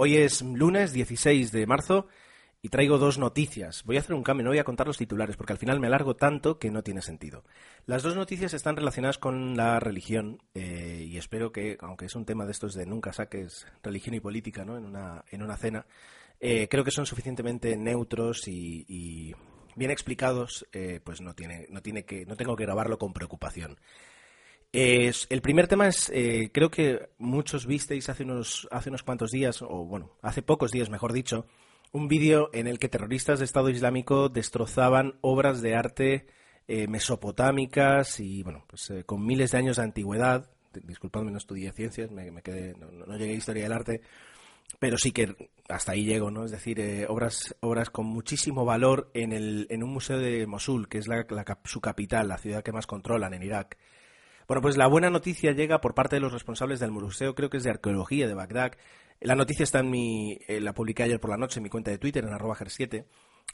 Hoy es lunes 16 de marzo y traigo dos noticias. Voy a hacer un cambio, no voy a contar los titulares porque al final me alargo tanto que no tiene sentido. Las dos noticias están relacionadas con la religión eh, y espero que, aunque es un tema de estos de nunca saques religión y política ¿no? en, una, en una cena, eh, creo que son suficientemente neutros y, bien explicados, eh, pues no, tiene, no, tiene que, no tengo que grabarlo con preocupación el primer tema es, eh, creo que muchos visteis hace unos, hace unos cuantos días, o bueno, hace pocos días, mejor dicho, un vídeo en el que terroristas de Estado Islámico destrozaban obras de arte eh, mesopotámicas y, bueno, pues eh, con miles de años de antigüedad. Disculpadme, no estudié ciencias, me, quedé, no, llegué a historia del arte, pero sí que hasta ahí llego, ¿no? Es decir, obras, obras con muchísimo valor en, el, en un museo de Mosul, que es la, su capital, la ciudad que más controlan en Irak. Bueno, pues la buena noticia llega por parte de los responsables del museo, creo que es de arqueología de Bagdad. La noticia está en mi, eh, la publiqué ayer por la noche en mi cuenta de Twitter, en arroba 7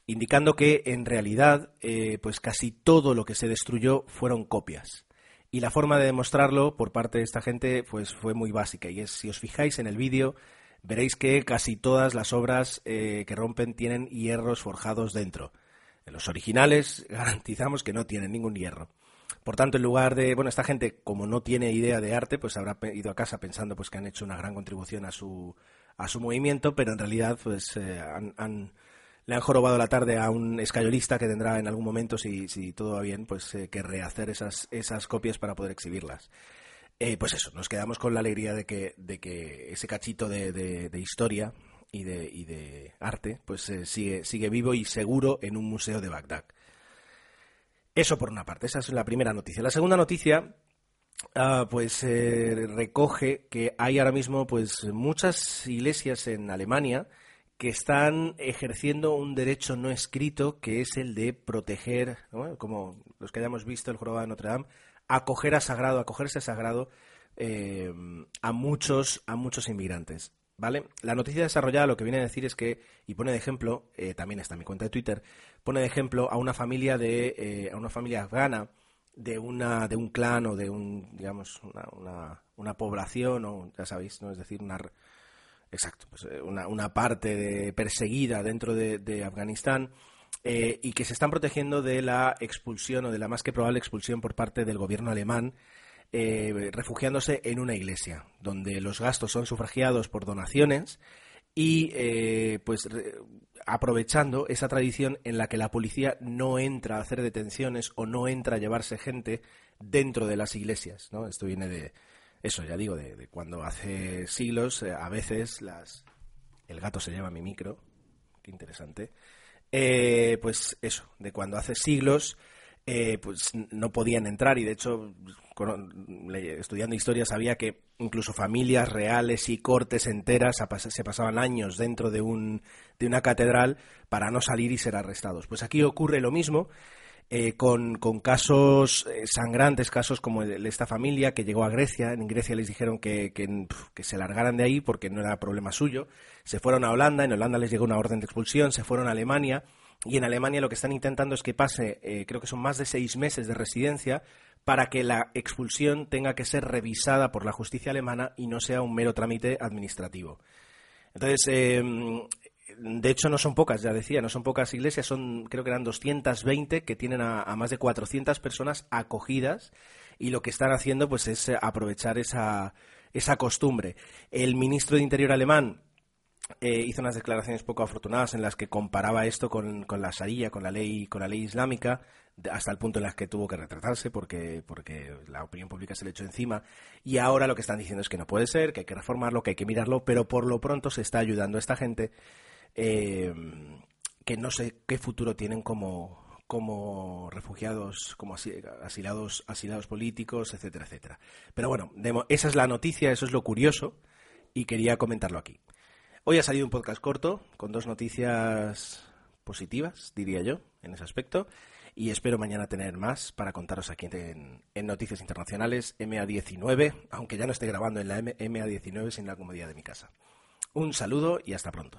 indicando que en realidad, eh, pues casi todo lo que se destruyó fueron copias. Y la forma de demostrarlo por parte de esta gente, pues fue muy básica. Y es, si os fijáis en el vídeo, veréis que casi todas las obras eh, que rompen tienen hierros forjados dentro. En los originales garantizamos que no tienen ningún hierro. Por tanto, en lugar de, bueno, esta gente como no tiene idea de arte, pues habrá ido a casa pensando pues que han hecho una gran contribución a su a su movimiento, pero en realidad pues eh, han, le han jorobado la tarde a un escayolista que tendrá en algún momento, si, si todo va bien, pues eh, que rehacer esas, esas copias para poder exhibirlas. Eh, pues eso, nos quedamos con la alegría de que, de que ese cachito de, de, historia y de, y de arte pues sigue, sigue vivo y seguro en un museo de Bagdad. Eso por una parte, esa es la primera noticia. La segunda noticia, ah, pues eh, recoge que hay ahora mismo pues muchas iglesias en Alemania que están ejerciendo un derecho no escrito que es el de proteger, como los que hayamos visto el jorobado de Notre Dame, acoger a sagrado, acogerse a sagrado eh, a muchos a muchos inmigrantes. ¿Vale? La noticia desarrollada lo que viene a decir es que, y pone de ejemplo, eh, también está en mi cuenta de Twitter, pone de ejemplo a una familia de, eh, a una familia afgana de una, de un clan o de un, digamos, una, una, población, o ya sabéis, ¿no? Es decir, una exacto, pues, eh, una, una, parte de, perseguida dentro de, Afganistán y que se están protegiendo de la expulsión o de la más que probable expulsión por parte del gobierno alemán eh, refugiándose en una iglesia, donde los gastos son sufragiados por donaciones y eh, pues aprovechando esa tradición en la que la policía no entra a hacer detenciones o no entra a llevarse gente dentro de las iglesias, ¿no? Esto viene de eso, ya digo, de, cuando hace siglos eh, a veces las el gato se llama mi micro, qué interesante. pues eso, de cuando hace siglos eh, pues no podían entrar y de hecho estudiando historia sabía que incluso familias reales y cortes enteras se pasaban años dentro de, un, de una catedral para no salir y ser arrestados. Pues aquí ocurre lo mismo. Eh, con, casos eh, sangrantes, casos como esta familia que llegó a Grecia. En Grecia les dijeron que, que, se largaran de ahí porque no era problema suyo. Se fueron a Holanda, en Holanda les llegó una orden de expulsión, se fueron a Alemania y en Alemania lo que están intentando es que pase, eh, creo que son más de seis meses de residencia, para que la expulsión tenga que ser revisada por la justicia alemana y no sea un mero trámite administrativo. Entonces, em, de hecho, no son pocas, ya decía, no son pocas iglesias, son creo que eran 220 que tienen a, a, más de 400 personas acogidas y lo que están haciendo pues es aprovechar esa, esa costumbre. El ministro de Interior alemán eh, hizo unas declaraciones poco afortunadas en las que comparaba esto con, la Sharia, con la ley, con la ley islámica, hasta el punto en las que tuvo que retratarse porque, porque la opinión pública se le echó encima. Y ahora lo que están diciendo es que no puede ser, que hay que reformarlo, que hay que mirarlo, pero por lo pronto se está ayudando a esta gente eh, que no sé qué futuro tienen como, como refugiados, como asilados, asilados políticos, etcétera, etcétera. Pero bueno, esa es la noticia, eso es lo curioso y quería comentarlo aquí. Hoy ha salido un podcast corto con dos noticias positivas, diría yo, en ese aspecto. Y espero mañana tener más para contaros aquí en, Noticias Internacionales MA19, aunque ya no esté grabando en la MA19 sin la comodidad de mi casa. Un saludo y hasta pronto.